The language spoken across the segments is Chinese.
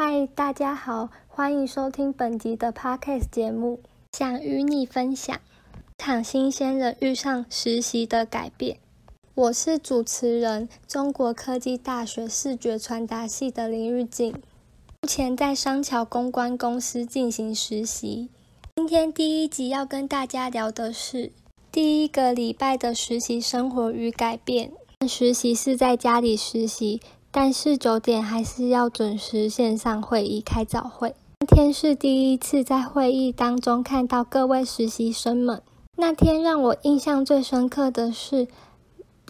嗨大家好，欢迎收听本集的 Podcast 节目，想与你分享场新鲜人遇上实习的改变。我是主持人，中国科技大学视觉传达系的林玉静，目前在商桥公关公司进行实习。今天第一集要跟大家聊的是第一个礼拜的实习生活与改变。实习是在家里实习。但是九点还是要准时线上会议开早会。那天是第一次在会议当中看到各位实习生们。那天让我印象最深刻的是，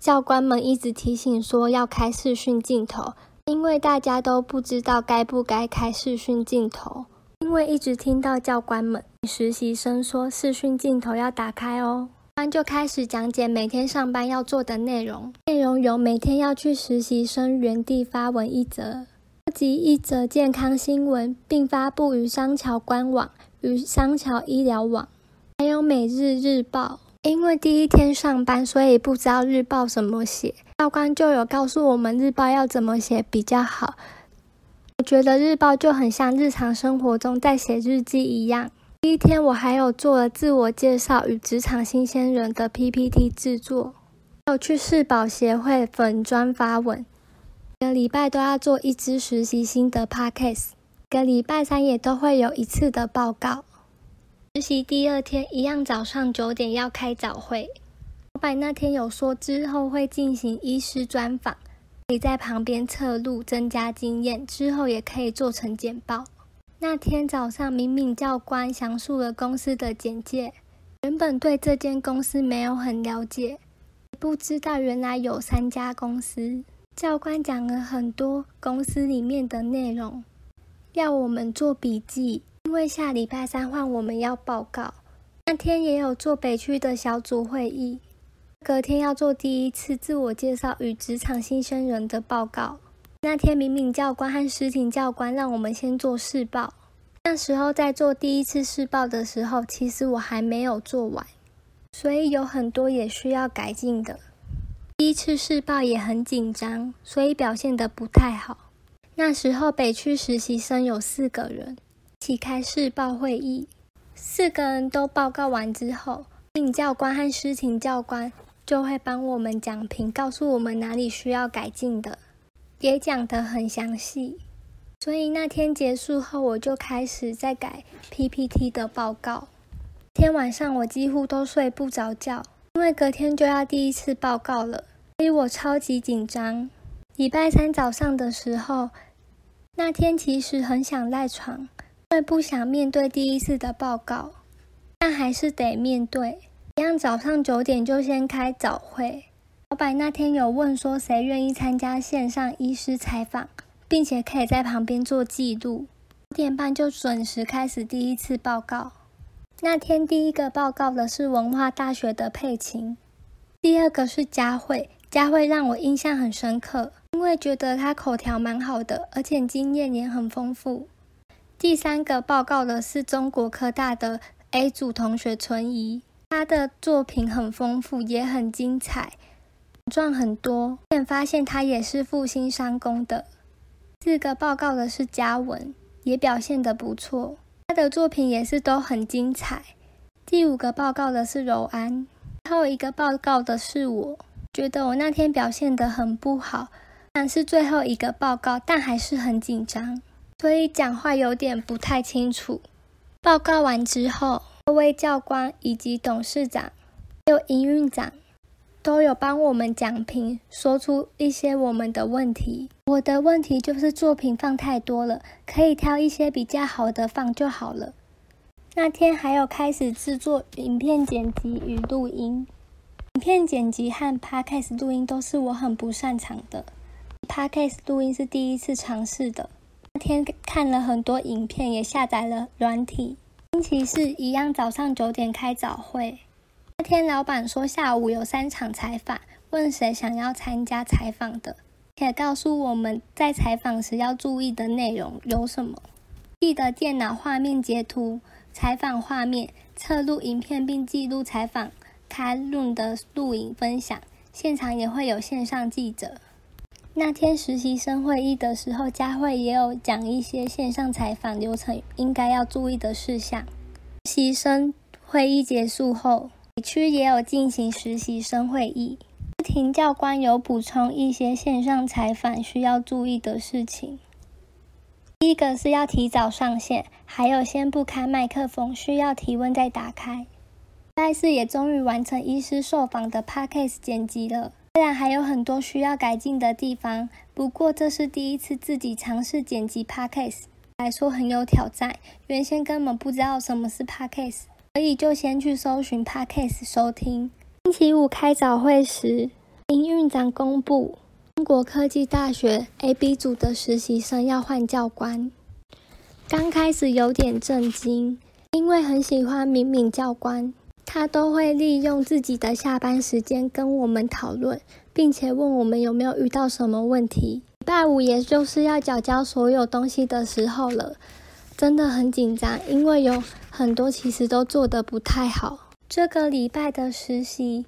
教官们一直提醒说要开视讯镜头，因为大家都不知道该不该开视讯镜头。因为一直听到教官们、实习生说视讯镜头要打开哦。班就开始讲解每天上班要做的内容，内容有每天要去实习生原地发文一则，及一则健康新闻，并发布于商桥官网与商桥医疗网，还有每日日报。因为第一天上班，所以不知道日报怎么写，教官就有告诉我们日报要怎么写比较好。我觉得日报就很像日常生活中在写日记一样。第一天，我还有做了自我介绍与职场新鲜人的 PPT 制作，还有去世保协会粉专发文。每个礼拜都要做一支实习心得 Podcast，每个礼拜三也都会有一次的报告。实习第二天，一样早上九点要开早会。老板那天有说之后会进行医师专访，可以在旁边侧录增加经验，之后也可以做成简报。那天早上，敏敏教官详述了公司的简介。原本对这间公司没有很了解，不知道原来有三家公司。教官讲了很多公司里面的内容，要我们做笔记，因为下礼拜三换我们要报告。那天也有做北区的小组会议，隔天要做第一次自我介绍与职场新生人的报告。那天，敏敏教官和诗婷教官让我们先做试报。那时候在做第一次试报的时候，其实我还没有做完，所以有很多也需要改进的。第一次试报也很紧张，所以表现得不太好。那时候北区实习生有四个人，起开试报会议。四个人都报告完之后，敏教官和诗婷教官就会帮我们讲评，告诉我们哪里需要改进的。也讲得很详细，所以那天结束后，我就开始在改 PPT 的报告。天晚上我几乎都睡不着觉，因为隔天就要第一次报告了，所以我超级紧张。礼拜三早上的时候，那天其实很想赖床，因为不想面对第一次的报告，但还是得面对。一样早上九点就先开早会。老板那天有问说，谁愿意参加线上医师采访，并且可以在旁边做记录。五点半就准时开始第一次报告。那天第一个报告的是文化大学的佩琴，第二个是佳慧。佳慧让我印象很深刻，因为觉得她口条蛮好的，而且经验也很丰富。第三个报告的是中国科大的 A 组同学存疑，他的作品很丰富，也很精彩。赚很多，便发现他也是复兴商工的。四个报告的是嘉文，也表现得不错，他的作品也是都很精彩。第五个报告的是柔安，最后一个报告的是我。觉得我那天表现得很不好，但是最后一个报告，但还是很紧张，所以讲话有点不太清楚。报告完之后，各位教官以及董事长，还有营运长。都有帮我们讲评，说出一些我们的问题。我的问题就是作品放太多了，可以挑一些比较好的放就好了。那天还有开始制作影片剪辑与录音，影片剪辑和 podcast 录音都是我很不擅长的。podcast 录音是第一次尝试的。那天看了很多影片，也下载了软体。星期四一样，早上九点开早会。那天老板说下午有三场采访，问谁想要参加采访的，也告诉我们在采访时要注意的内容有什么。记得电脑画面截图采访画面，侧录影片并记录采访开录的录影分享。现场也会有线上记者。那天实习生会议的时候，佳慧也有讲一些线上采访流程应该要注意的事项。实习生会议结束后，区也有进行实习生会议。庭教官有补充一些线上采访需要注意的事情。第一个是要提早上线，还有先不开麦克风，需要提问再打开。但是也终于完成医师受访的 podcast 剪辑了，虽然还有很多需要改进的地方，不过这是第一次自己尝试剪辑 podcast，来说很有挑战。原先根本不知道什么是 podcast，所以就先去搜寻 podcast 收听。星期五开早会时，营运长公布。中国科技大学 A、B 组的实习生要换教官，刚开始有点震惊，因为很喜欢敏敏教官，他都会利用自己的下班时间跟我们讨论，并且问我们有没有遇到什么问题。礼拜五也就是要缴交所有东西的时候了，真的很紧张，因为有很多其实都做得不太好。这个礼拜的实习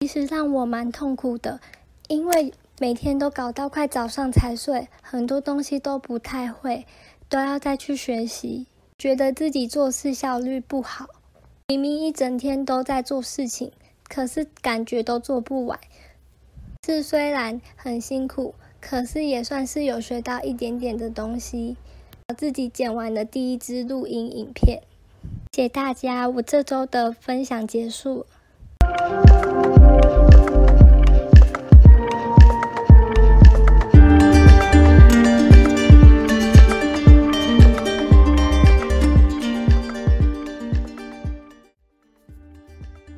其实让我蛮痛苦的，因为。每天都搞到快早上才睡，很多东西都不太会，都要再去学习，觉得自己做事效率不好。明明一整天都在做事情，可是感觉都做不完。是虽然很辛苦，可是也算是有学到一点点的东西。自己剪完的第一支录音影片，谢谢大家，我这周的分享结束。